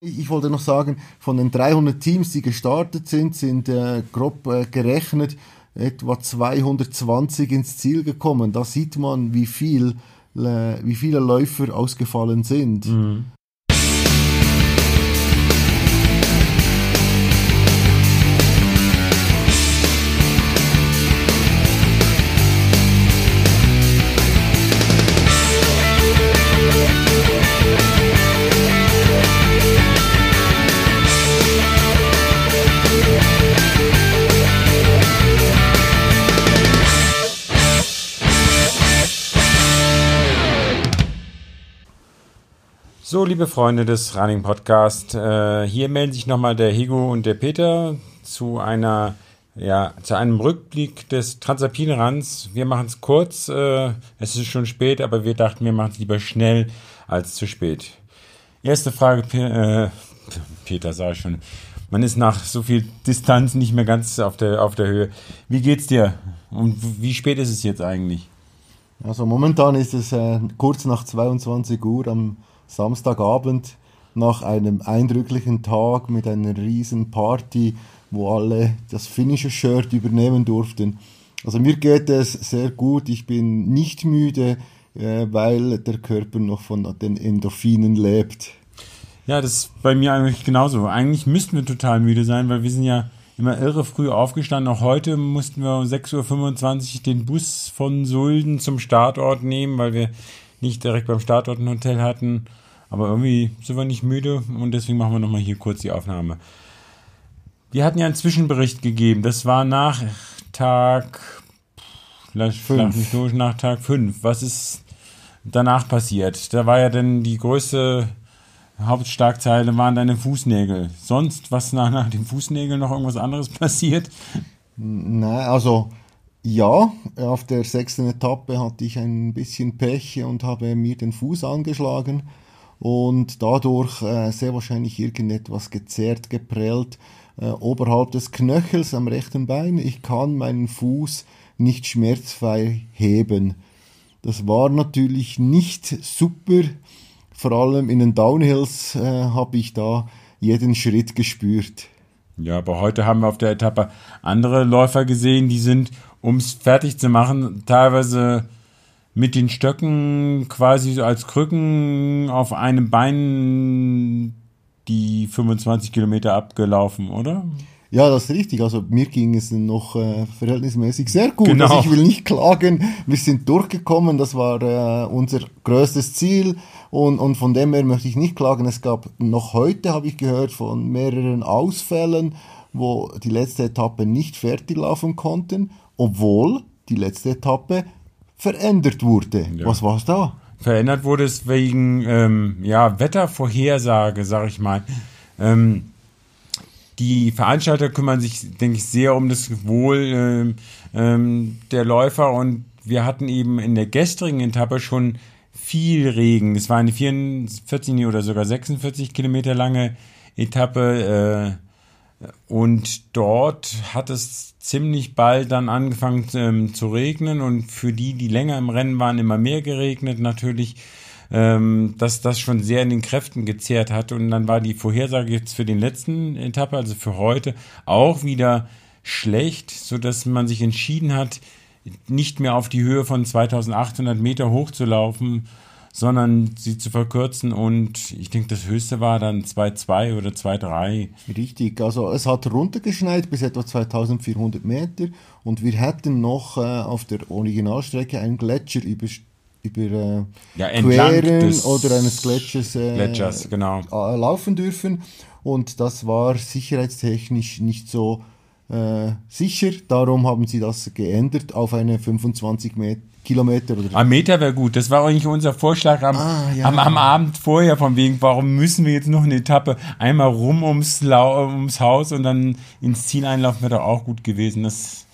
Ich wollte noch sagen, von den 300 Teams, die gestartet sind, sind äh, grob äh, gerechnet etwa 220 ins Ziel gekommen. Da sieht man, wie viel, äh, wie viele Läufer ausgefallen sind. Mhm. So, liebe Freunde des Running Podcast, äh, hier melden sich nochmal der Higo und der Peter zu einer, ja, zu einem Rückblick des Transalpine Runs. Wir machen es kurz, äh, es ist schon spät, aber wir dachten, wir machen es lieber schnell als zu spät. Erste Frage, äh, Peter, sag ich schon. Man ist nach so viel Distanz nicht mehr ganz auf der, auf der Höhe. Wie geht's dir? Und wie spät ist es jetzt eigentlich? Also momentan ist es äh, kurz nach 22 Uhr am Samstagabend nach einem eindrücklichen Tag mit einer riesen Party, wo alle das finnische Shirt übernehmen durften. Also mir geht es sehr gut, ich bin nicht müde, äh, weil der Körper noch von den Endorphinen lebt. Ja, das ist bei mir eigentlich genauso. Eigentlich müssten wir total müde sein, weil wir sind ja immer irre früh aufgestanden. Auch heute mussten wir um 6.25 Uhr den Bus von Sulden zum Startort nehmen, weil wir nicht direkt beim Startort ein Hotel hatten. Aber irgendwie sind wir nicht müde und deswegen machen wir nochmal hier kurz die Aufnahme. Wir hatten ja einen Zwischenbericht gegeben. Das war nach Tag, vielleicht fünf. durch, nach Tag 5. Was ist danach passiert? Da war ja dann die größte Hauptstarkzeile waren deine Fußnägel. Sonst, was nach, nach den Fußnägeln noch irgendwas anderes passiert? Nein, also ja, auf der sechsten Etappe hatte ich ein bisschen Pech und habe mir den Fuß angeschlagen und dadurch äh, sehr wahrscheinlich irgendetwas gezerrt, geprellt äh, oberhalb des Knöchels am rechten Bein. Ich kann meinen Fuß nicht schmerzfrei heben. Das war natürlich nicht super. Vor allem in den Downhills äh, habe ich da jeden Schritt gespürt. Ja, aber heute haben wir auf der Etappe andere Läufer gesehen, die sind, um es fertig zu machen, teilweise mit den Stöcken quasi so als Krücken auf einem Bein die 25 Kilometer abgelaufen, oder? Ja, das ist richtig. Also mir ging es noch äh, verhältnismäßig sehr gut. Genau. Also ich will nicht klagen. Wir sind durchgekommen. Das war äh, unser größtes Ziel. Und, und von dem her möchte ich nicht klagen. Es gab noch heute, habe ich gehört, von mehreren Ausfällen, wo die letzte Etappe nicht fertig laufen konnten, obwohl die letzte Etappe verändert wurde. Ja. Was war es da? Verändert wurde es wegen ähm, ja, Wettervorhersage, sag ich mal. Ähm, die Veranstalter kümmern sich, denke ich, sehr um das Wohl ähm, ähm, der Läufer und wir hatten eben in der gestrigen Etappe schon viel Regen. Es war eine 44 oder sogar 46 Kilometer lange Etappe. Äh, und dort hat es ziemlich bald dann angefangen ähm, zu regnen und für die, die länger im Rennen waren, immer mehr geregnet natürlich, ähm, dass das schon sehr in den Kräften gezehrt hat. Und dann war die Vorhersage jetzt für den letzten Etappe, also für heute, auch wieder schlecht, sodass man sich entschieden hat, nicht mehr auf die Höhe von 2800 Meter hochzulaufen, sondern sie zu verkürzen und ich denke, das höchste war dann 2,2 oder 2,3. Richtig, also es hat runtergeschneit bis etwa 2400 Meter und wir hätten noch äh, auf der Originalstrecke einen Gletscher über, über äh, ja, queren oder eines Gletschers, äh, Gletschers genau. Äh, laufen dürfen und das war sicherheitstechnisch nicht so äh, sicher, darum haben sie das geändert auf eine 25 Meter Kilometer oder. Ein Meter wäre gut. Das war eigentlich unser Vorschlag am, ah, ja. am, am, Abend vorher, von wegen, warum müssen wir jetzt noch eine Etappe einmal rum ums, ums Haus und dann ins Ziel einlaufen, wäre doch auch gut gewesen. Das,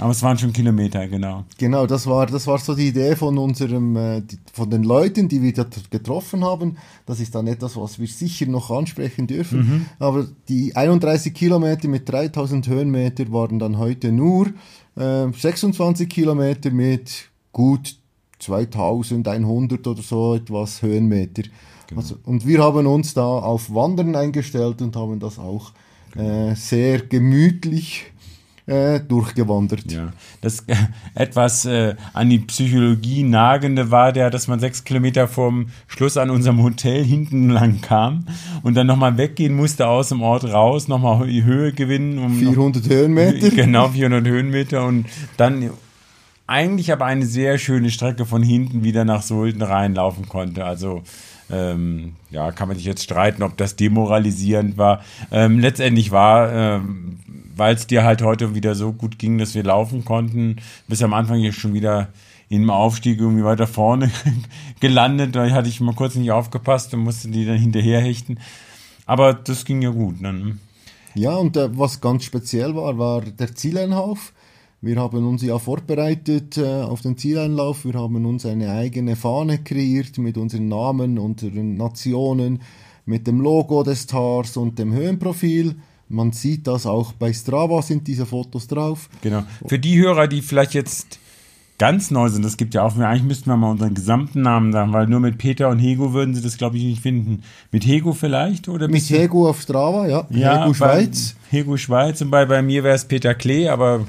aber es waren schon Kilometer, genau. Genau, das war, das war so die Idee von unserem, äh, von den Leuten, die wir getroffen haben. Das ist dann etwas, was wir sicher noch ansprechen dürfen. Mhm. Aber die 31 Kilometer mit 3000 Höhenmeter waren dann heute nur äh, 26 Kilometer mit gut 2100 oder so etwas Höhenmeter. Genau. Also, und wir haben uns da auf Wandern eingestellt und haben das auch äh, sehr gemütlich äh, durchgewandert. Ja, das äh, etwas äh, an die Psychologie nagende war der, dass man sechs Kilometer vom Schluss an unserem Hotel hinten lang kam und dann nochmal weggehen musste aus dem Ort raus, nochmal die Höhe gewinnen. Um 400 noch, Höhenmeter? Genau, 400 Höhenmeter und dann eigentlich aber eine sehr schöne Strecke von hinten wieder nach Sulden reinlaufen konnte. Also ähm, ja, kann man sich jetzt streiten, ob das demoralisierend war. Ähm, letztendlich war, ähm, weil es dir halt heute wieder so gut ging, dass wir laufen konnten, bis am Anfang hier schon wieder im Aufstieg irgendwie weiter vorne gelandet. Da hatte ich mal kurz nicht aufgepasst und musste die dann hinterher hechten. Aber das ging ja gut. Dann. Ja, und äh, was ganz speziell war, war der Zieleinlauf. Wir haben uns ja vorbereitet äh, auf den Zieleinlauf. Wir haben uns eine eigene Fahne kreiert mit unseren Namen, unseren Nationen, mit dem Logo des Tars und dem Höhenprofil. Man sieht das auch bei Strava sind diese Fotos drauf. Genau. Für die Hörer, die vielleicht jetzt ganz neu sind, das gibt ja auch, eigentlich müssten wir mal unseren gesamten Namen sagen, weil nur mit Peter und Hego würden sie das, glaube ich, nicht finden. Mit Hego vielleicht? oder Mit Hego auf Strava, ja. ja Hego Schweiz. Hego Schweiz und bei, bei mir wäre es Peter Klee, aber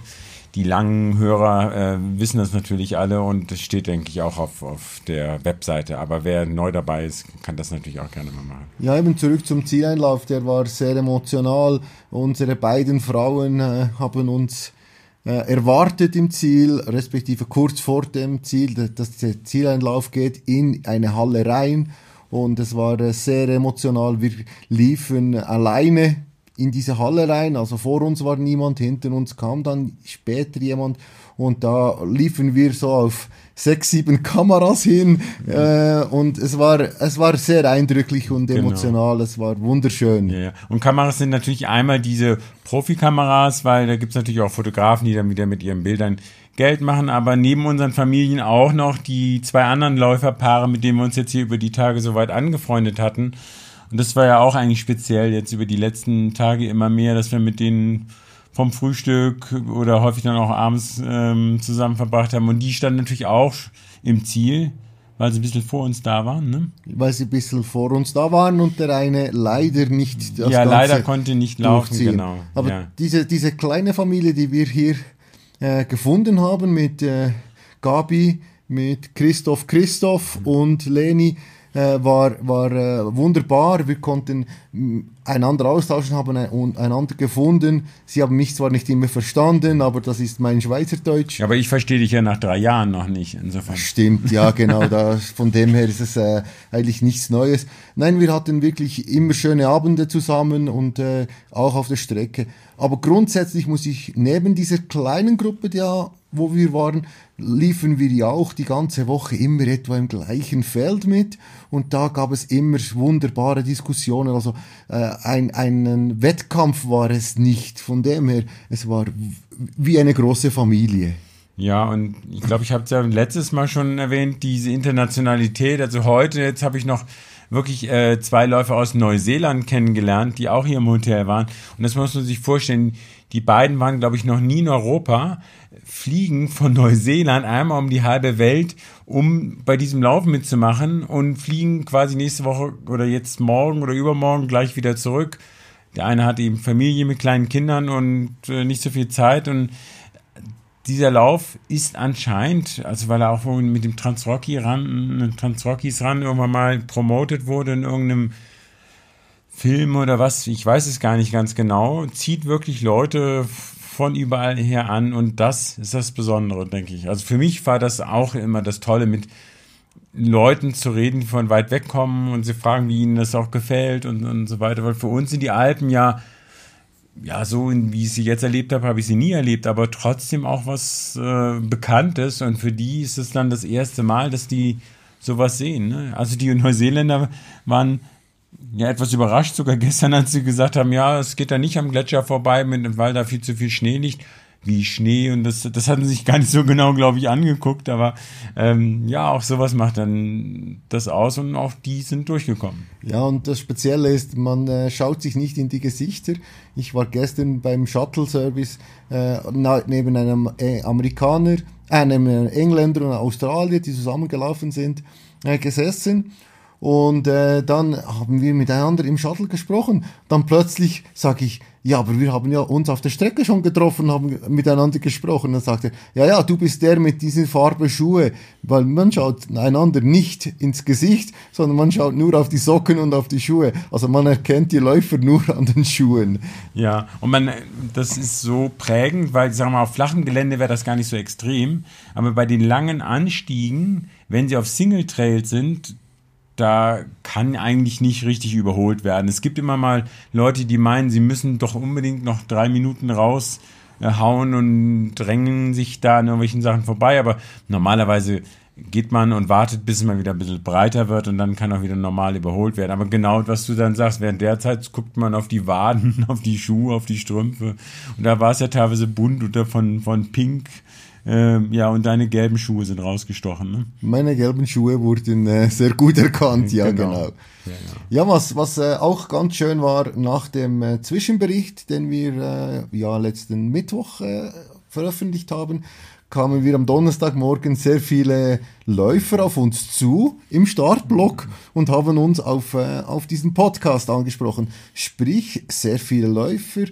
die langen Hörer äh, wissen das natürlich alle und das steht, denke ich, auch auf, auf der Webseite. Aber wer neu dabei ist, kann das natürlich auch gerne mal machen. Ja, eben zurück zum Zieleinlauf, der war sehr emotional. Unsere beiden Frauen äh, haben uns äh, erwartet im Ziel, respektive kurz vor dem Ziel, dass der Zieleinlauf geht in eine Halle rein. Und es war äh, sehr emotional. Wir liefen alleine in diese Halle rein. Also vor uns war niemand, hinter uns kam dann später jemand und da liefen wir so auf sechs, sieben Kameras hin äh, und es war, es war sehr eindrücklich und genau. emotional, es war wunderschön. Ja, ja. Und Kameras sind natürlich einmal diese Profikameras, weil da gibt's natürlich auch Fotografen, die dann wieder mit ihren Bildern Geld machen, aber neben unseren Familien auch noch die zwei anderen Läuferpaare, mit denen wir uns jetzt hier über die Tage so weit angefreundet hatten. Und das war ja auch eigentlich speziell jetzt über die letzten Tage immer mehr, dass wir mit denen vom Frühstück oder häufig dann auch abends ähm, zusammen verbracht haben. Und die standen natürlich auch im Ziel, weil sie ein bisschen vor uns da waren. Ne? Weil sie ein bisschen vor uns da waren und der eine leider nicht das Ja, Ganze leider konnte nicht laufen, durchziehen. genau. Aber ja. diese, diese kleine Familie, die wir hier äh, gefunden haben mit äh, Gabi, mit Christoph Christoph und Leni, äh, war, war äh, wunderbar. Wir konnten mm, einander austauschen, haben einander gefunden. Sie haben mich zwar nicht immer verstanden, aber das ist mein Schweizerdeutsch. Aber ich verstehe dich ja nach drei Jahren noch nicht, insofern. Stimmt, ja, genau. da, von dem her ist es äh, eigentlich nichts Neues. Nein, wir hatten wirklich immer schöne Abende zusammen und äh, auch auf der Strecke. Aber grundsätzlich muss ich neben dieser kleinen Gruppe, die ja wo wir waren, liefen wir ja auch die ganze Woche immer etwa im gleichen Feld mit und da gab es immer wunderbare Diskussionen. Also äh, ein, einen Wettkampf war es nicht. Von dem her, es war wie eine große Familie. Ja, und ich glaube, ich habe es ja letztes Mal schon erwähnt, diese Internationalität. Also heute, jetzt habe ich noch wirklich äh, zwei Läufer aus Neuseeland kennengelernt, die auch hier im Hotel waren. Und das muss man sich vorstellen, die beiden waren, glaube ich, noch nie in Europa, fliegen von Neuseeland einmal um die halbe Welt, um bei diesem Lauf mitzumachen und fliegen quasi nächste Woche oder jetzt morgen oder übermorgen gleich wieder zurück. Der eine hat eben Familie mit kleinen Kindern und äh, nicht so viel Zeit und dieser Lauf ist anscheinend, also weil er auch mit dem Transrocky ran, Transrockies ran irgendwann mal promotet wurde in irgendeinem Film oder was, ich weiß es gar nicht ganz genau, zieht wirklich Leute von überall her an und das ist das Besondere, denke ich. Also für mich war das auch immer das Tolle, mit Leuten zu reden, die von weit weg kommen und sie fragen, wie ihnen das auch gefällt und, und so weiter, weil für uns sind die Alpen ja ja, so wie ich sie jetzt erlebt habe, habe ich sie nie erlebt, aber trotzdem auch was äh, Bekanntes und für die ist es dann das erste Mal, dass die sowas sehen. Ne? Also die Neuseeländer waren ja etwas überrascht, sogar gestern, als sie gesagt haben, ja, es geht da nicht am Gletscher vorbei, weil da viel zu viel Schnee liegt wie Schnee und das, das hatten sie sich gar nicht so genau, glaube ich, angeguckt, aber ähm, ja, auch sowas macht dann das aus und auch die sind durchgekommen. Ja, und das Spezielle ist, man äh, schaut sich nicht in die Gesichter. Ich war gestern beim Shuttle-Service äh, neben einem äh, Amerikaner, äh, einem Engländer und Australier, die zusammengelaufen sind, äh, gesessen Und äh, dann haben wir miteinander im Shuttle gesprochen. Dann plötzlich sage ich, ja, aber wir haben ja uns auf der Strecke schon getroffen, haben miteinander gesprochen. Dann sagt er, ja, ja, du bist der mit dieser Farbe Schuhe, weil man schaut einander nicht ins Gesicht, sondern man schaut nur auf die Socken und auf die Schuhe. Also man erkennt die Läufer nur an den Schuhen. Ja, und man, das ist so prägend, weil, sagen wir mal, auf flachem Gelände wäre das gar nicht so extrem, aber bei den langen Anstiegen, wenn sie auf Single Trails sind, da kann eigentlich nicht richtig überholt werden. Es gibt immer mal Leute, die meinen, sie müssen doch unbedingt noch drei Minuten raushauen und drängen sich da an irgendwelchen Sachen vorbei. Aber normalerweise geht man und wartet, bis mal wieder ein bisschen breiter wird und dann kann auch wieder normal überholt werden. Aber genau, was du dann sagst, während der Zeit guckt man auf die Waden, auf die Schuhe, auf die Strümpfe. Und da war es ja teilweise bunt oder von, von pink ähm, ja, und deine gelben Schuhe sind rausgestochen, ne? Meine gelben Schuhe wurden äh, sehr gut erkannt, ja, genau. genau. Ja, ja, was, was äh, auch ganz schön war, nach dem äh, Zwischenbericht, den wir äh, ja letzten Mittwoch äh, veröffentlicht haben, kamen wir am Donnerstagmorgen sehr viele Läufer auf uns zu im Startblock und haben uns auf, äh, auf diesen Podcast angesprochen. Sprich, sehr viele Läufer,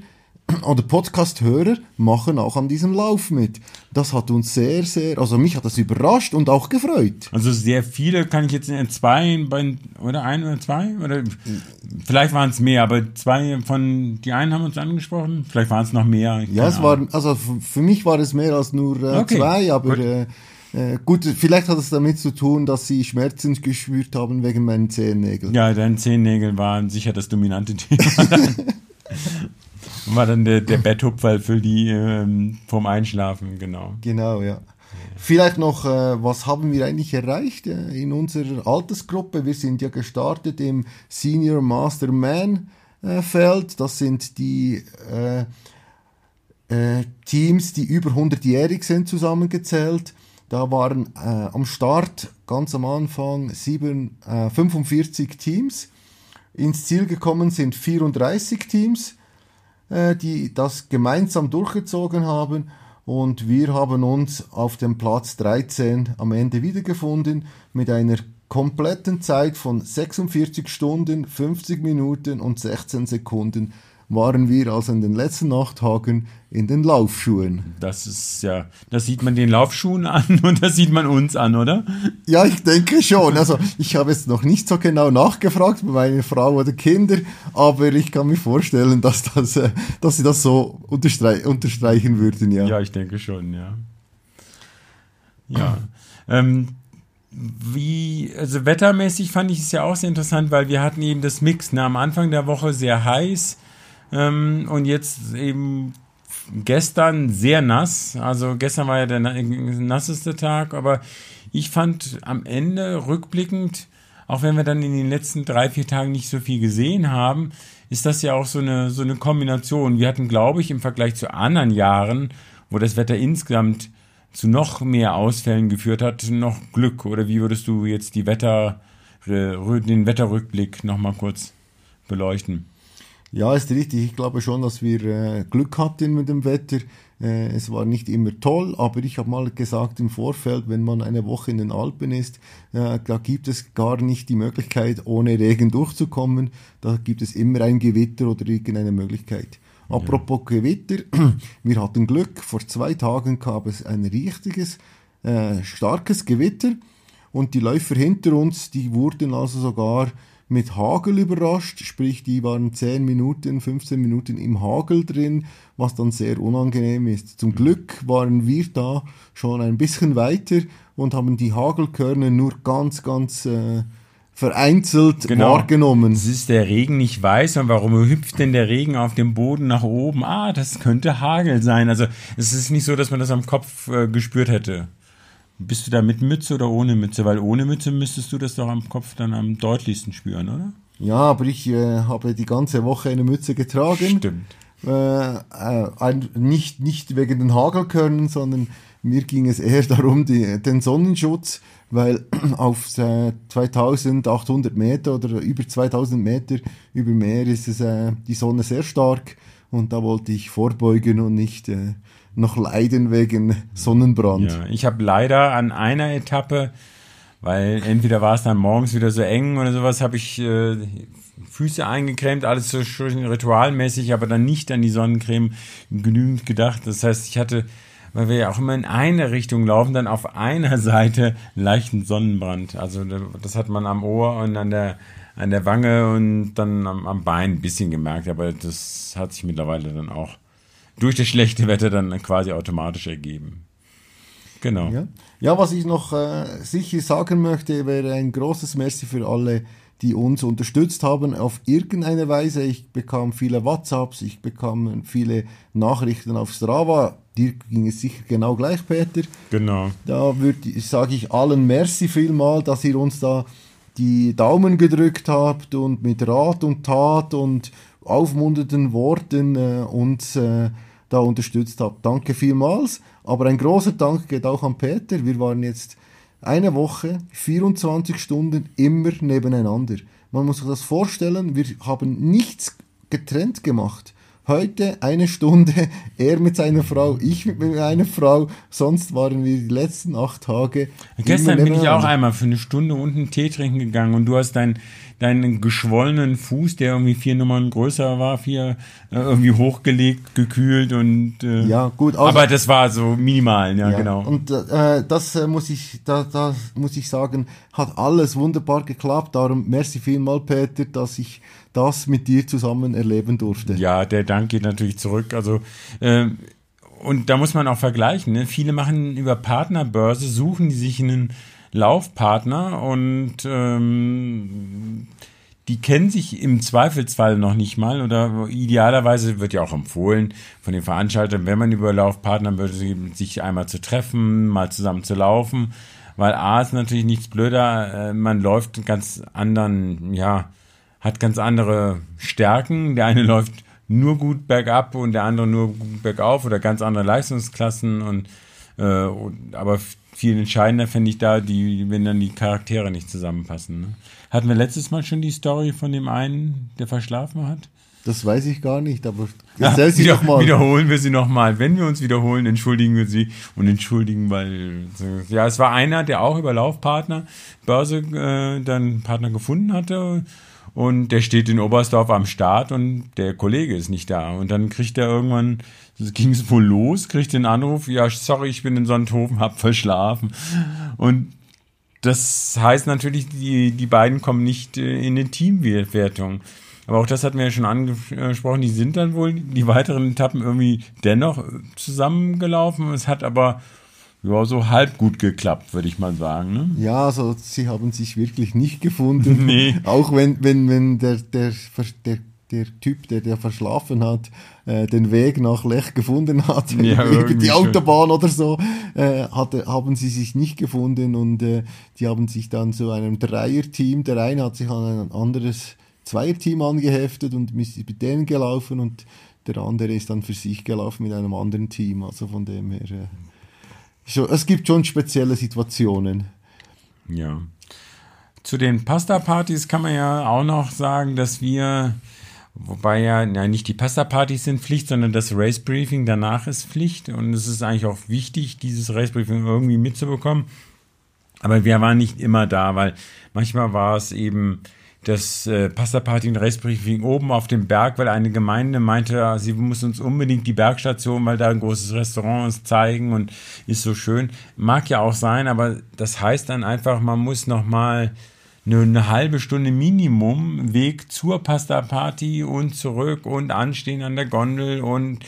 oder Podcast-Hörer machen auch an diesem Lauf mit. Das hat uns sehr, sehr, also mich hat das überrascht und auch gefreut. Also sehr viele kann ich jetzt in zwei, oder ein oder zwei, oder vielleicht waren es mehr, aber zwei von, die einen haben uns angesprochen, vielleicht waren es noch mehr. Ja, es waren, also für mich war es mehr als nur äh, okay. zwei, aber äh, äh, gut, vielleicht hat es damit zu tun, dass sie Schmerzen gespürt haben wegen meinen Zehennägeln. Ja, deine Zehennägel waren sicher das dominante Thema. War dann der, der Betthupferl für die ähm, vom Einschlafen, genau. Genau, ja. Vielleicht noch, äh, was haben wir eigentlich erreicht äh, in unserer Altersgruppe? Wir sind ja gestartet im Senior Master Man äh, Feld. Das sind die äh, äh, Teams, die über 100-jährig sind, zusammengezählt. Da waren äh, am Start ganz am Anfang sieben, 45 Teams. Ins Ziel gekommen sind 34 Teams äh, die das gemeinsam durchgezogen haben. Und wir haben uns auf dem Platz 13 am Ende wiedergefunden mit einer kompletten Zeit von 46 Stunden, 50 Minuten und 16 Sekunden waren wir also in den letzten acht Tagen in den Laufschuhen. Das ist ja, das sieht man den Laufschuhen an und das sieht man uns an, oder? Ja, ich denke schon. Also ich habe jetzt noch nicht so genau nachgefragt bei meiner Frau oder Kinder, aber ich kann mir vorstellen, dass, das, äh, dass sie das so unterstreich unterstreichen würden, ja. Ja, ich denke schon, ja. Ja. ähm, wie, also wettermäßig fand ich es ja auch sehr interessant, weil wir hatten eben das Mix. Ne? Am Anfang der Woche sehr heiß, ähm, und jetzt eben gestern sehr nass. Also gestern war ja der nasseste Tag, aber ich fand am Ende rückblickend, auch wenn wir dann in den letzten drei, vier Tagen nicht so viel gesehen haben, ist das ja auch so eine, so eine Kombination. Wir hatten, glaube ich, im Vergleich zu anderen Jahren, wo das Wetter insgesamt zu noch mehr Ausfällen geführt hat, noch Glück. Oder wie würdest du jetzt die Wetter, den Wetterrückblick nochmal kurz beleuchten? Ja, ist richtig. Ich glaube schon, dass wir äh, Glück hatten mit dem Wetter. Äh, es war nicht immer toll, aber ich habe mal gesagt im Vorfeld, wenn man eine Woche in den Alpen ist, äh, da gibt es gar nicht die Möglichkeit, ohne Regen durchzukommen. Da gibt es immer ein Gewitter oder irgendeine Möglichkeit. Ja. Apropos Gewitter, wir hatten Glück. Vor zwei Tagen gab es ein richtiges, äh, starkes Gewitter und die Läufer hinter uns, die wurden also sogar mit Hagel überrascht, sprich die waren 10 Minuten, 15 Minuten im Hagel drin, was dann sehr unangenehm ist. Zum Glück waren wir da schon ein bisschen weiter und haben die Hagelkörner nur ganz, ganz äh, vereinzelt genau. wahrgenommen. Es ist der Regen nicht weiß und warum hüpft denn der Regen auf dem Boden nach oben? Ah, das könnte Hagel sein. Also es ist nicht so, dass man das am Kopf äh, gespürt hätte. Bist du da mit Mütze oder ohne Mütze? Weil ohne Mütze müsstest du das doch am Kopf dann am deutlichsten spüren, oder? Ja, aber ich äh, habe die ganze Woche eine Mütze getragen. Stimmt. Äh, äh, nicht, nicht wegen den Hagelkörnern, sondern mir ging es eher darum, die, den Sonnenschutz, weil auf 2800 Meter oder über 2000 Meter über Meer ist es äh, die Sonne sehr stark und da wollte ich vorbeugen und nicht äh, noch leiden wegen Sonnenbrand. Ja, ich habe leider an einer Etappe weil entweder war es dann morgens wieder so eng oder sowas, habe ich äh, Füße eingecremt, alles so schön ritualmäßig, aber dann nicht an die Sonnencreme genügend gedacht. Das heißt, ich hatte, weil wir ja auch immer in eine Richtung laufen, dann auf einer Seite leichten Sonnenbrand. Also das hat man am Ohr und an der an der Wange und dann am, am Bein ein bisschen gemerkt, aber das hat sich mittlerweile dann auch durch das schlechte Wetter dann quasi automatisch ergeben. Genau. Ja, ja was ich noch äh, sicher sagen möchte, wäre ein großes Merci für alle, die uns unterstützt haben auf irgendeine Weise. Ich bekam viele WhatsApps, ich bekam viele Nachrichten auf Strava. Dir ging es sicher genau gleich, Peter. Genau. Da sage ich allen Merci vielmal, dass ihr uns da die Daumen gedrückt habt und mit Rat und Tat und aufmunternden Worten äh, uns äh, da unterstützt habt. Danke vielmals. Aber ein großer Dank geht auch an Peter. Wir waren jetzt eine Woche, 24 Stunden immer nebeneinander. Man muss sich das vorstellen, wir haben nichts getrennt gemacht. Heute eine Stunde, er mit seiner Frau, ich mit meiner Frau. Sonst waren wir die letzten acht Tage. Gestern bin ich auch einmal für eine Stunde unten Tee trinken gegangen und du hast dein deinen geschwollenen Fuß, der irgendwie vier Nummern größer war, vier äh, irgendwie hochgelegt, gekühlt und äh, ja gut. Also, aber das war so minimal, ja, ja genau. Und äh, das äh, muss ich, da, das muss ich sagen, hat alles wunderbar geklappt. Darum merci vielmal, Peter, dass ich das mit dir zusammen erleben durfte. Ja, der Dank geht natürlich zurück. Also äh, und da muss man auch vergleichen. Ne? Viele machen über Partnerbörse, suchen die sich einen Laufpartner und ähm, die kennen sich im Zweifelsfall noch nicht mal oder idealerweise wird ja auch empfohlen von den Veranstaltern, wenn man über Laufpartner würde, sich einmal zu treffen, mal zusammen zu laufen, weil A ist natürlich nichts blöder, äh, man läuft ganz anderen, ja, hat ganz andere Stärken. Der eine läuft nur gut bergab und der andere nur bergauf oder ganz andere Leistungsklassen und äh, aber viel entscheidender finde ich da, die, wenn dann die Charaktere nicht zusammenpassen. Ne? Hatten wir letztes Mal schon die Story von dem einen, der verschlafen hat? Das weiß ich gar nicht, aber erzähl sie wieder, mal. Wiederholen wir sie nochmal. Wenn wir uns wiederholen, entschuldigen wir sie und entschuldigen, weil ja, es war einer, der auch über Laufpartner Börse äh, dann Partner gefunden hatte und der steht in Oberstdorf am Start und der Kollege ist nicht da und dann kriegt er irgendwann ging es wohl los, kriegt den Anruf, ja, sorry, ich bin in Sonthofen, hab verschlafen. Und das heißt natürlich, die, die beiden kommen nicht äh, in eine Teamwertung. Aber auch das hatten wir ja schon angesprochen, die sind dann wohl die weiteren Etappen irgendwie dennoch zusammengelaufen. Es hat aber ja, so halb gut geklappt, würde ich mal sagen. Ne? Ja, also sie haben sich wirklich nicht gefunden. nee. Auch wenn, wenn, wenn der, der, der der Typ, der, der verschlafen hat, äh, den Weg nach Lech gefunden hat, ja, über die Autobahn oder so, äh, hatte, haben sie sich nicht gefunden und äh, die haben sich dann zu einem Dreierteam, der eine hat sich an ein anderes Zweierteam angeheftet und ist mit denen gelaufen und der andere ist dann für sich gelaufen mit einem anderen Team, also von dem her, äh, schon, es gibt schon spezielle Situationen. Ja. Zu den Pasta-Partys kann man ja auch noch sagen, dass wir Wobei ja, ja nicht die Pasta-Partys sind Pflicht, sondern das Race-Briefing danach ist Pflicht. Und es ist eigentlich auch wichtig, dieses Race-Briefing irgendwie mitzubekommen. Aber wir waren nicht immer da, weil manchmal war es eben das äh, Pasta-Party und Race-Briefing oben auf dem Berg, weil eine Gemeinde meinte, sie muss uns unbedingt die Bergstation, weil da ein großes Restaurant ist, zeigen und ist so schön. Mag ja auch sein, aber das heißt dann einfach, man muss nochmal mal eine halbe Stunde Minimum Weg zur Pasta Party und zurück und anstehen an der Gondel und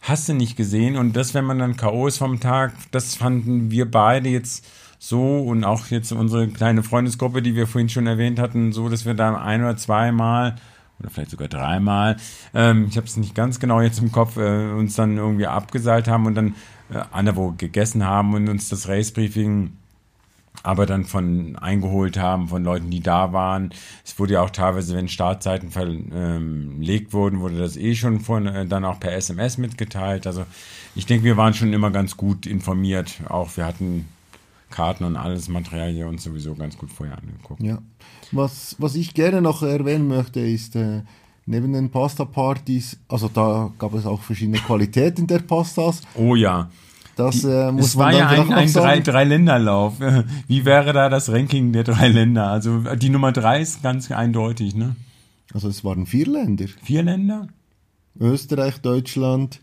hast du nicht gesehen. Und das, wenn man dann K.O. ist vom Tag, das fanden wir beide jetzt so und auch jetzt unsere kleine Freundesgruppe, die wir vorhin schon erwähnt hatten, so, dass wir da ein oder zweimal oder vielleicht sogar dreimal, ähm, ich habe es nicht ganz genau jetzt im Kopf, äh, uns dann irgendwie abgeseilt haben und dann äh, anderwo gegessen haben und uns das Race-Briefing aber dann von eingeholt haben, von Leuten, die da waren. Es wurde ja auch teilweise, wenn Startzeiten verlegt wurden, wurde das eh schon von, äh, dann auch per SMS mitgeteilt. Also ich denke, wir waren schon immer ganz gut informiert. Auch wir hatten Karten und alles Material hier uns sowieso ganz gut vorher angeguckt. Ja. Was, was ich gerne noch erwähnen möchte, ist, äh, neben den Pasta-Partys, also da gab es auch verschiedene Qualitäten der Pastas. Oh ja. Das äh, muss Es man war ja ein, ein drei, drei Länderlauf. Wie wäre da das Ranking der drei Länder? Also die Nummer drei ist ganz eindeutig, ne? Also es waren vier Länder. Vier Länder? Österreich, Deutschland,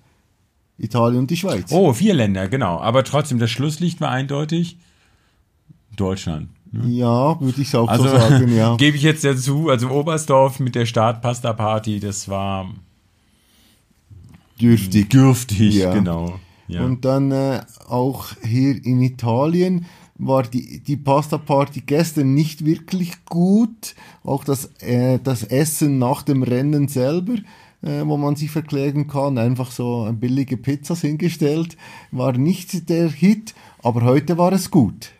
Italien und die Schweiz. Oh, vier Länder, genau. Aber trotzdem, das Schlusslicht war eindeutig Deutschland. Ja, würde ich auch Also so sagen, ja. gebe ich jetzt dazu, also Oberstdorf mit der Startpasta-Party, das war Dürftig. dürftig, Ja. genau. Ja. Und dann äh, auch hier in Italien war die, die Pasta Party gestern nicht wirklich gut. Auch das, äh, das Essen nach dem Rennen selber, äh, wo man sich verklären kann, einfach so billige Pizzas hingestellt, war nicht der Hit, aber heute war es gut.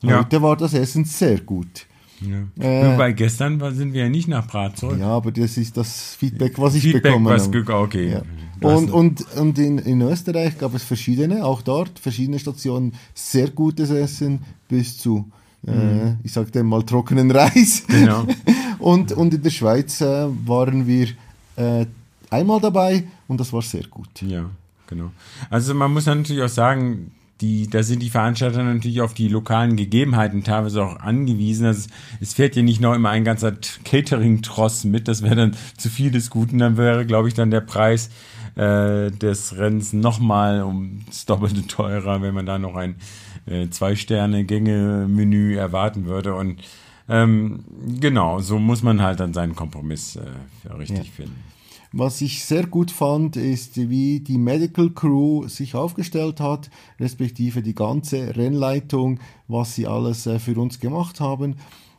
Ja. Heute war das Essen sehr gut. ja. Äh, Wobei gestern war, sind wir ja nicht nach zurück. Ja, aber das ist das Feedback, was ich Feedback, bekommen was habe. okay. Ja. Und, und, und in, in Österreich gab es verschiedene, auch dort, verschiedene Stationen, sehr gutes Essen bis zu, äh, ich sagte mal, trockenen Reis. Mhm. Genau. und, und in der Schweiz äh, waren wir äh, einmal dabei und das war sehr gut. Ja, genau. Also man muss natürlich auch sagen, die, da sind die Veranstalter natürlich auf die lokalen Gegebenheiten teilweise auch angewiesen. Also es, es fährt ja nicht noch immer ein ganzer Catering-Tross mit, das wäre dann zu viel des Guten. Dann wäre, glaube ich, dann der Preis äh, des Rennens nochmal um das Doppelte teurer, wenn man da noch ein äh, Zwei-Sterne-Gänge-Menü erwarten würde. Und ähm, genau, so muss man halt dann seinen Kompromiss äh, richtig Ja. finden. Was ich sehr gut fand, ist, wie die Medical Crew sich aufgestellt hat, respektive die ganze Rennleitung, was sie alles äh, für uns gemacht haben.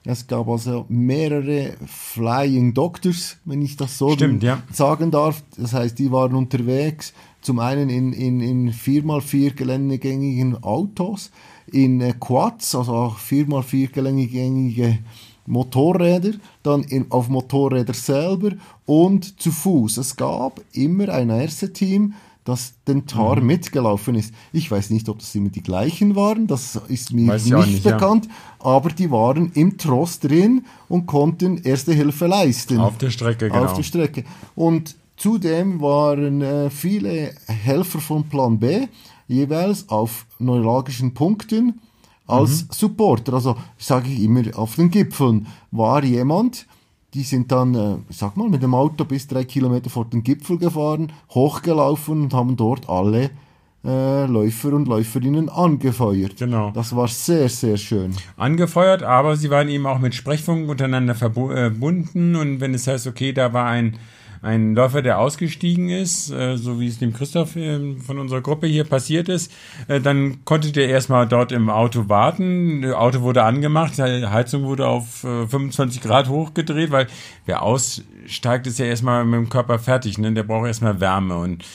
Es gab also mehrere Flying Doctors, wenn ich das so Stimmt, ja. sagen darf. Das heißt, die waren unterwegs, zum einen in, in, in 4x4 geländegängigen Autos, in äh, Quads, also auch 4x4 geländegängige Motorräder, dann in, auf Motorräder selber und zu Fuß. Es gab immer ein erste Team, das den Tar Mhm. mitgelaufen ist. Ich weiß nicht, ob das immer die gleichen waren, das ist mir Weiß nicht, nicht, ja. bekannt, aber die waren im Tross drin und konnten erste Hilfe leisten Auf der Strecke, genau. auf der Strecke. Und zudem waren äh, viele Helfer von Plan B jeweils auf neuralgischen Punkten als Mhm. Supporter. Also sage ich immer, auf den Gipfeln war jemand, die sind dann, äh, sag mal, mit dem Auto bis drei Kilometer vor den Gipfel gefahren, hochgelaufen und haben dort alle äh, Läufer und Läuferinnen angefeuert. Genau. Das war sehr, sehr schön. angefeuert, aber sie waren eben auch mit Sprechfunk untereinander äh, verbunden und wenn es heißt, okay, da war ein, ein Läufer, der ausgestiegen ist, äh, so wie es dem Christoph äh, von unserer Gruppe hier passiert ist, äh, dann konnte der erstmal dort im Auto warten. Das Auto wurde angemacht, die Heizung wurde auf äh, 25 Grad hochgedreht, weil wer aussteigt, ist ja erstmal mit dem Körper fertig, ne? der braucht erstmal Wärme und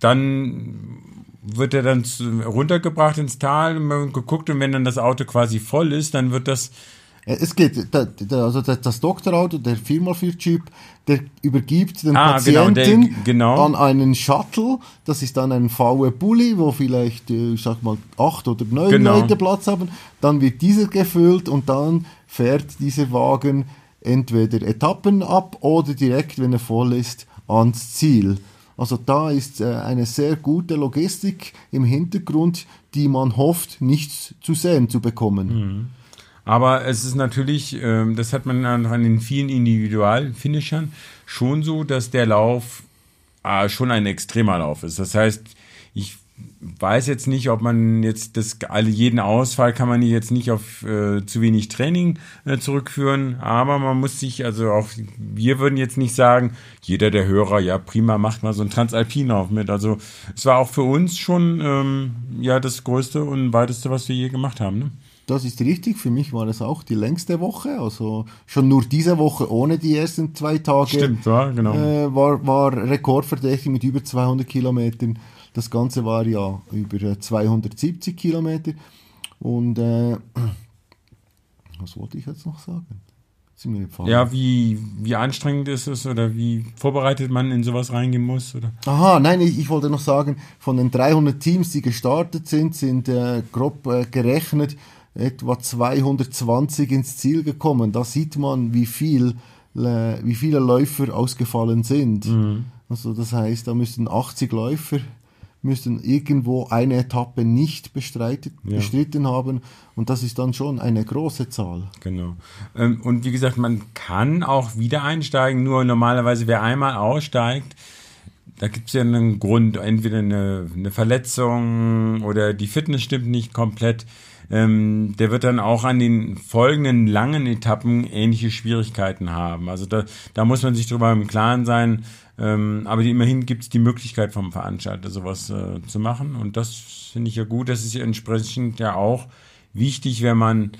dann wird er dann runtergebracht ins Tal und geguckt und wenn dann das Auto quasi voll ist, dann wird das Äh, Es geht, also das, Doktorauto, der 4x4-Jeep, der übergibt den Ah, genau, Patienten der- genau. an einen Shuttle. Das ist dann ein VW-Bulli, wo vielleicht, äh, ich sag mal, acht oder neun Genau. Leute Platz haben. Dann wird dieser gefüllt und dann fährt dieser Wagen entweder Etappen ab oder direkt, wenn er voll ist, ans Ziel. Also da ist äh, eine sehr gute Logistik im Hintergrund, die man hofft, nicht zu sehen zu bekommen. Mhm. Aber es ist natürlich, ähm, das hat man an, den vielen Individualfinishern schon so, dass der Lauf äh, schon ein extremer Lauf ist. Das heißt, ich weiß jetzt nicht, ob man jetzt das alle jeden Ausfall kann man jetzt nicht auf äh, zu wenig Training äh, zurückführen, aber man muss sich also auch wir würden jetzt nicht sagen, jeder der Hörer, ja prima, macht mal so einen Transalpinlauf mit. Also es war auch für uns schon ähm, ja das größte und weiteste, was wir je gemacht haben. Ne? Das ist richtig. Für mich war es auch die längste Woche. Also schon nur diese Woche ohne die ersten zwei Tage Stimmt, ja, genau. äh, war, war rekordverdächtig mit über 200 Kilometern. Das Ganze war ja über äh, 270 Kilometer. Und äh, was wollte ich jetzt noch sagen? Ja, wie, wie anstrengend ist es oder wie vorbereitet man in sowas reingehen muss? Oder? Aha, nein, ich, ich wollte noch sagen, von den 300 Teams, die gestartet sind, sind äh, grob äh, gerechnet etwa 220 ins Ziel gekommen. Da sieht man, wie viel, äh, wie viele Läufer ausgefallen sind. Also das heißt, da müssten 80 Läufer müssen irgendwo eine Etappe nicht bestreitet, Ja. bestritten haben. Und das ist dann schon eine große Zahl. Genau. Ähm, und wie gesagt, man kann auch wieder einsteigen, nur normalerweise, wer einmal aussteigt, da gibt es ja einen Grund, entweder eine, eine Verletzung oder die Fitness stimmt nicht komplett. Ähm, der wird dann auch an den folgenden langen Etappen ähnliche Schwierigkeiten haben. Also da, da muss man sich darüber im Klaren sein. Ähm, aber immerhin gibt es die Möglichkeit vom Veranstalter, sowas äh, zu machen. Und das finde ich ja gut. Das ist ja entsprechend ja auch wichtig, wenn man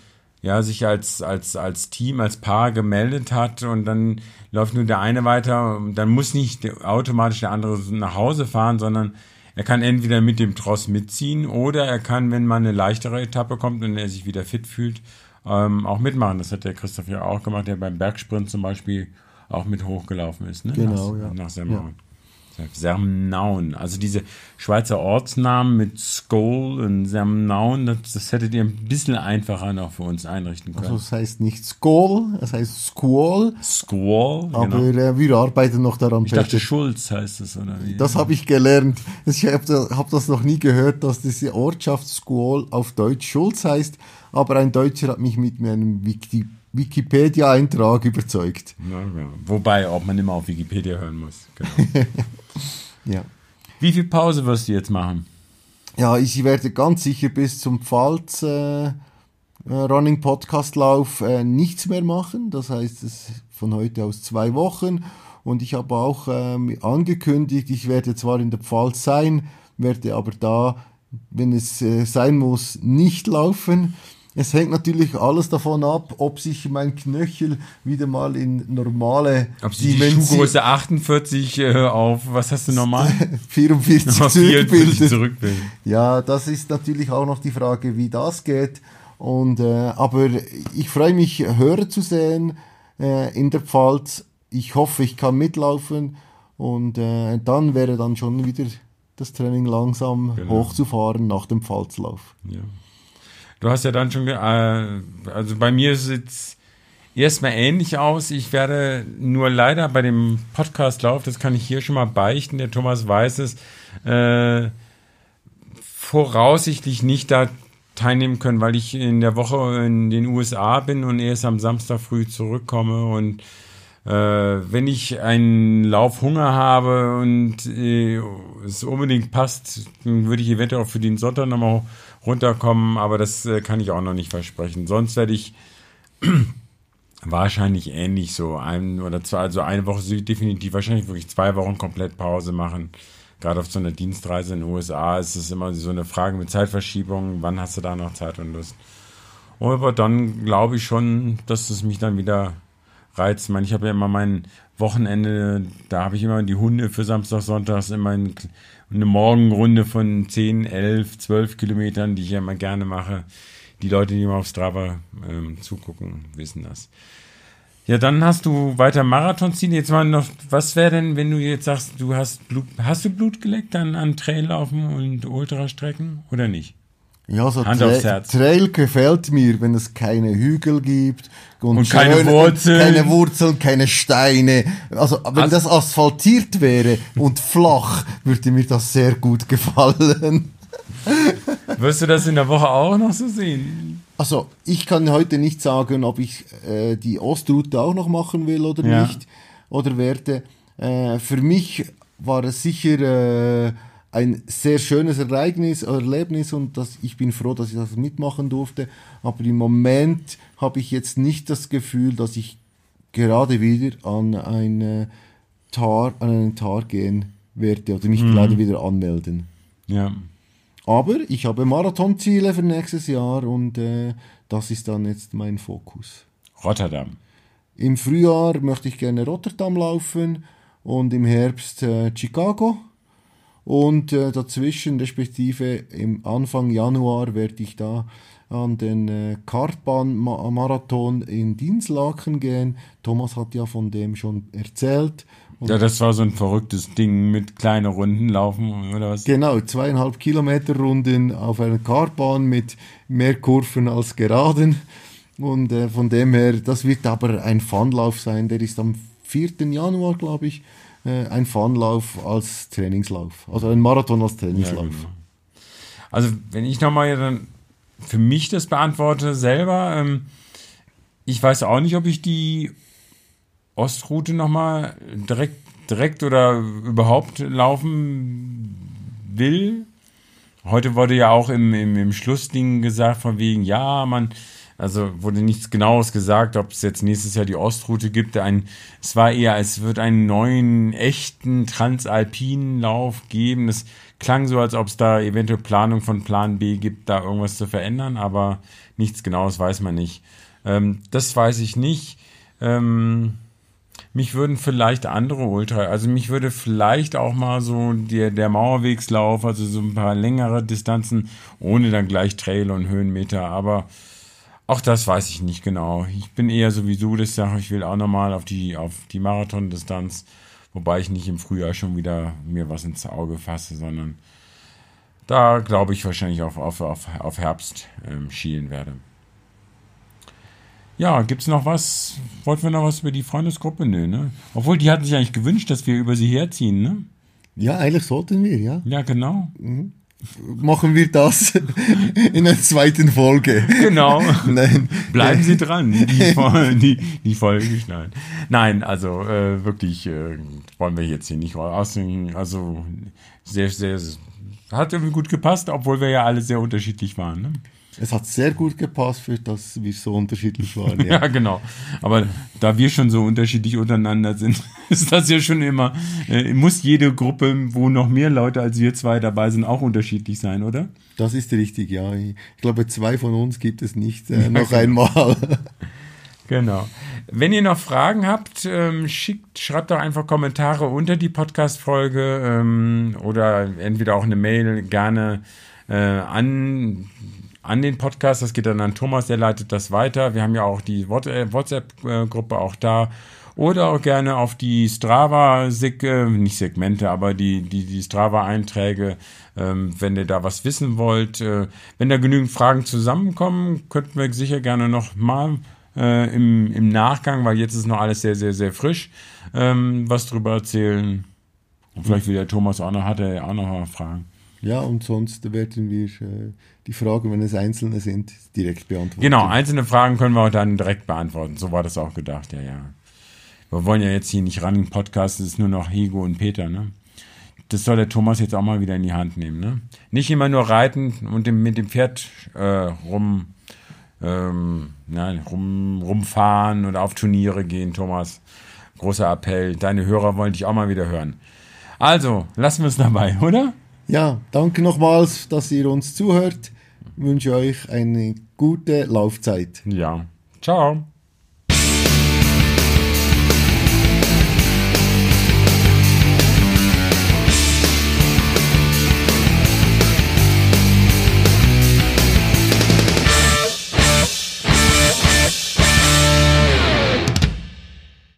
ja, sich als, als, als Team, als Paar gemeldet hat und dann läuft nur der eine weiter, dann muss nicht automatisch der andere nach Hause fahren, sondern er kann entweder mit dem Tross mitziehen oder er kann, wenn mal eine leichtere Etappe kommt und er sich wieder fit fühlt, ähm, auch mitmachen. Das hat der Christoph ja auch gemacht, der beim Bergsprint zum Beispiel auch mit hochgelaufen ist. Ne? Genau, nach, ja. Nach Semnauen. Sermnaun. Also diese Schweizer Ortsnamen mit Skoll und Sermnaun, das, das hättet ihr ein bisschen einfacher noch für uns einrichten können. Also es heißt nicht Skoll, es heißt Squall, Squall, aber genau. wir arbeiten noch daran. Ich dachte. Schulz heißt es, oder wie? Das habe ich gelernt. Ich habe das, hab das noch nie gehört, dass diese Ortschaft Squall auf Deutsch Schulz heißt, aber ein Deutscher hat mich mit meinem Wiki Wikipedia-Eintrag überzeugt. Ja, ja. Wobei, ob man immer auf Wikipedia hören muss. Genau. Ja. wie viel Pause wirst du jetzt machen? Ja, ich werde ganz sicher bis zum Pfalz äh, äh, Running Podcast Lauf äh, nichts mehr machen. Das heißt, es von heute aus zwei Wochen. Und ich habe auch ähm, angekündigt, ich werde zwar in der Pfalz sein, werde aber da, wenn es äh, sein muss, nicht laufen. Es hängt natürlich alles davon ab, ob sich mein Knöchel wieder mal in normale Ob sie die Schuhgröße 48 äh, auf, was hast du normal? 44 auf 44 zurückbildet. zurückbilden. Ja, das ist natürlich auch noch die Frage, wie das geht. Und, äh, aber ich freue mich, Hörer zu sehen äh, in der Pfalz. Ich hoffe, ich kann mitlaufen. Und äh, dann wäre dann schon wieder das Training langsam Genau. hochzufahren nach dem Pfalzlauf. Ja. Du hast ja dann schon, äh, also bei mir sieht es erstmal ähnlich aus. Ich werde nur leider bei dem Podcastlauf, das kann ich hier schon mal beichten, der Thomas weiß es, äh, voraussichtlich nicht da teilnehmen können, weil ich in der Woche in den USA bin und erst am Samstag früh zurückkomme und äh, wenn ich einen Laufhunger habe und äh, es unbedingt passt, dann würde ich eventuell auch für den Sonntag nochmal runterkommen, aber das äh, kann ich auch noch nicht versprechen. Sonst werde ich wahrscheinlich ähnlich so ein oder zwei, also eine Woche definitiv, wahrscheinlich wirklich zwei Wochen komplett Pause machen. Gerade auf so einer Dienstreise in den USA ist es immer so eine Frage mit Zeitverschiebung, wann hast du da noch Zeit und Lust? Aber dann glaube ich schon, dass es mich dann wieder reizt. Ich meine, ich habe ja immer mein Wochenende, da habe ich immer die Hunde für Samstag, Sonntags immer ein, eine Morgenrunde von 10, 11, 12 Kilometern, die ich ja immer gerne mache. Die Leute, die mal auf Strava ähm, zugucken, wissen das. Ja, dann hast du weiter Marathonziele. Jetzt mal noch, was wäre denn, wenn du jetzt sagst, du hast Blut, hast du Blut geleckt an, an Traillaufen und Ultrastrecken oder nicht? Ja, so Hand aufs Herz. Trail gefällt mir, wenn es keine Hügel gibt und, Und keine schöne- Wurzeln. keine Wurzeln, keine Steine. Also wenn Also- das asphaltiert wäre und flach, würde mir das sehr gut gefallen. Wirst du das in der Woche auch noch so sehen? Also ich kann heute nicht sagen, ob ich äh, die Ostroute auch noch machen will oder Ja. nicht oder werde. Äh, für mich war es sicher äh, ein sehr schönes Ereignis, Erlebnis und das, ich bin froh, dass ich das mitmachen durfte. Aber im Moment habe ich jetzt nicht das Gefühl, dass ich gerade wieder an eine Tar, an einen Tar gehen werde oder mich gerade wieder anmelden. Ja. Aber ich habe Marathonziele für nächstes Jahr und äh, das ist dann jetzt mein Fokus. Rotterdam. Im Frühjahr möchte ich gerne Rotterdam laufen und im Herbst äh, Chicago. Und äh, dazwischen, respektive im Anfang Januar, werde ich da an den äh, Kartbahn-Marathon in Dinslaken gehen. Thomas hat ja von dem schon erzählt. Und Ja, das war so ein verrücktes Ding mit kleinen Runden laufen oder was? Genau, zweieinhalb Kilometer Runden auf einer Kartbahn mit mehr Kurven als Geraden. Und äh, von dem her, das wird aber ein Funlauf sein. Der ist am 4. Januar, glaube ich, äh, ein Funlauf als Trainingslauf. Also ein Marathon als Trainingslauf. Ja, genau. Also wenn ich nochmal dann für mich das beantworte selber, ähm, ich weiß auch nicht, ob ich die Ostroute nochmal direkt, direkt oder überhaupt laufen will. Heute wurde ja auch im, im, im Schlussding gesagt, von wegen, ja, man, also wurde nichts Genaues gesagt, ob es jetzt nächstes Jahr die Ostroute gibt. Ein, es war eher, es wird einen neuen, echten transalpinen Lauf geben. Es klang so, als ob es da eventuell Planung von Plan B gibt, da irgendwas zu verändern, aber nichts Genaues weiß man nicht. Ähm, das weiß ich nicht. Ähm, mich würden vielleicht andere Ultra, also mich würde vielleicht auch mal so der, der Mauerwegslauf, also so ein paar längere Distanzen, ohne dann gleich Trail und Höhenmeter, aber auch das weiß ich nicht genau. Ich bin eher sowieso das Sache, ich will auch nochmal auf die, auf die Marathondistanz, wobei ich nicht im Frühjahr schon wieder mir was ins Auge fasse, sondern da glaube ich wahrscheinlich auf, auf, auf, auf Herbst ähm, schielen werde. Ja, gibt's noch was? Wollten wir noch was über die Freundesgruppe? Nö, ne? Obwohl, die hatten sich eigentlich gewünscht, dass wir über sie herziehen, ne? Ja, eigentlich sollten wir, ja. Ja, genau. Mhm. Machen wir das in der zweiten Folge. Genau. Nein. Bleiben Sie dran, die, die, die Folge schneiden. Nein, also äh, wirklich äh, wollen wir jetzt hier nicht aussehen. Also sehr, sehr, hat irgendwie gut gepasst, obwohl wir ja alle sehr unterschiedlich waren. Ne? Es hat sehr gut gepasst, für dass wir so unterschiedlich waren. Ja. ja, genau. Aber da wir schon so unterschiedlich untereinander sind, ist das ja schon immer, äh, muss jede Gruppe, wo noch mehr Leute als wir zwei dabei sind, auch unterschiedlich sein, oder? Das ist richtig, ja. Ich glaube, zwei von uns gibt es nicht äh, noch einmal. Genau. Wenn ihr noch Fragen habt, ähm, schickt, schreibt doch einfach Kommentare unter die Podcast-Folge ähm, oder entweder auch eine Mail gerne äh, an an den Podcast. Das geht dann an Thomas, der leitet das weiter. Wir haben ja auch die äh, WhatsApp-Gruppe auch da. Oder auch gerne auf die Strava, nicht Segmente, aber die, die, die Strava-Einträge, ähm, wenn ihr da was wissen wollt. Äh, wenn da genügend Fragen zusammenkommen, könnten wir sicher gerne noch mal äh, im, im Nachgang, weil jetzt ist noch alles sehr, sehr, sehr frisch, ähm, was drüber erzählen. Und vielleicht will der Thomas auch noch, hat er auch noch mal Fragen. Ja, und sonst werden wir äh, die Fragen, wenn es einzelne sind, direkt beantworten. Genau, einzelne Fragen können wir auch dann direkt beantworten. So war das auch gedacht, ja, ja. Wir wollen ja jetzt hier nicht ran im Podcast, es ist nur noch Higo und Peter, ne? Das soll der Thomas jetzt auch mal wieder in die Hand nehmen, ne? Nicht immer nur reiten und dem, mit dem Pferd äh, rum, ähm, nein, rum, rumfahren oder auf Turniere gehen, Thomas. Großer Appell. Deine Hörer wollen dich auch mal wieder hören. Also, lassen wir es dabei, oder? Ja, danke nochmals, dass ihr uns zuhört. Ich wünsche euch eine gute Laufzeit. Ja. Ciao.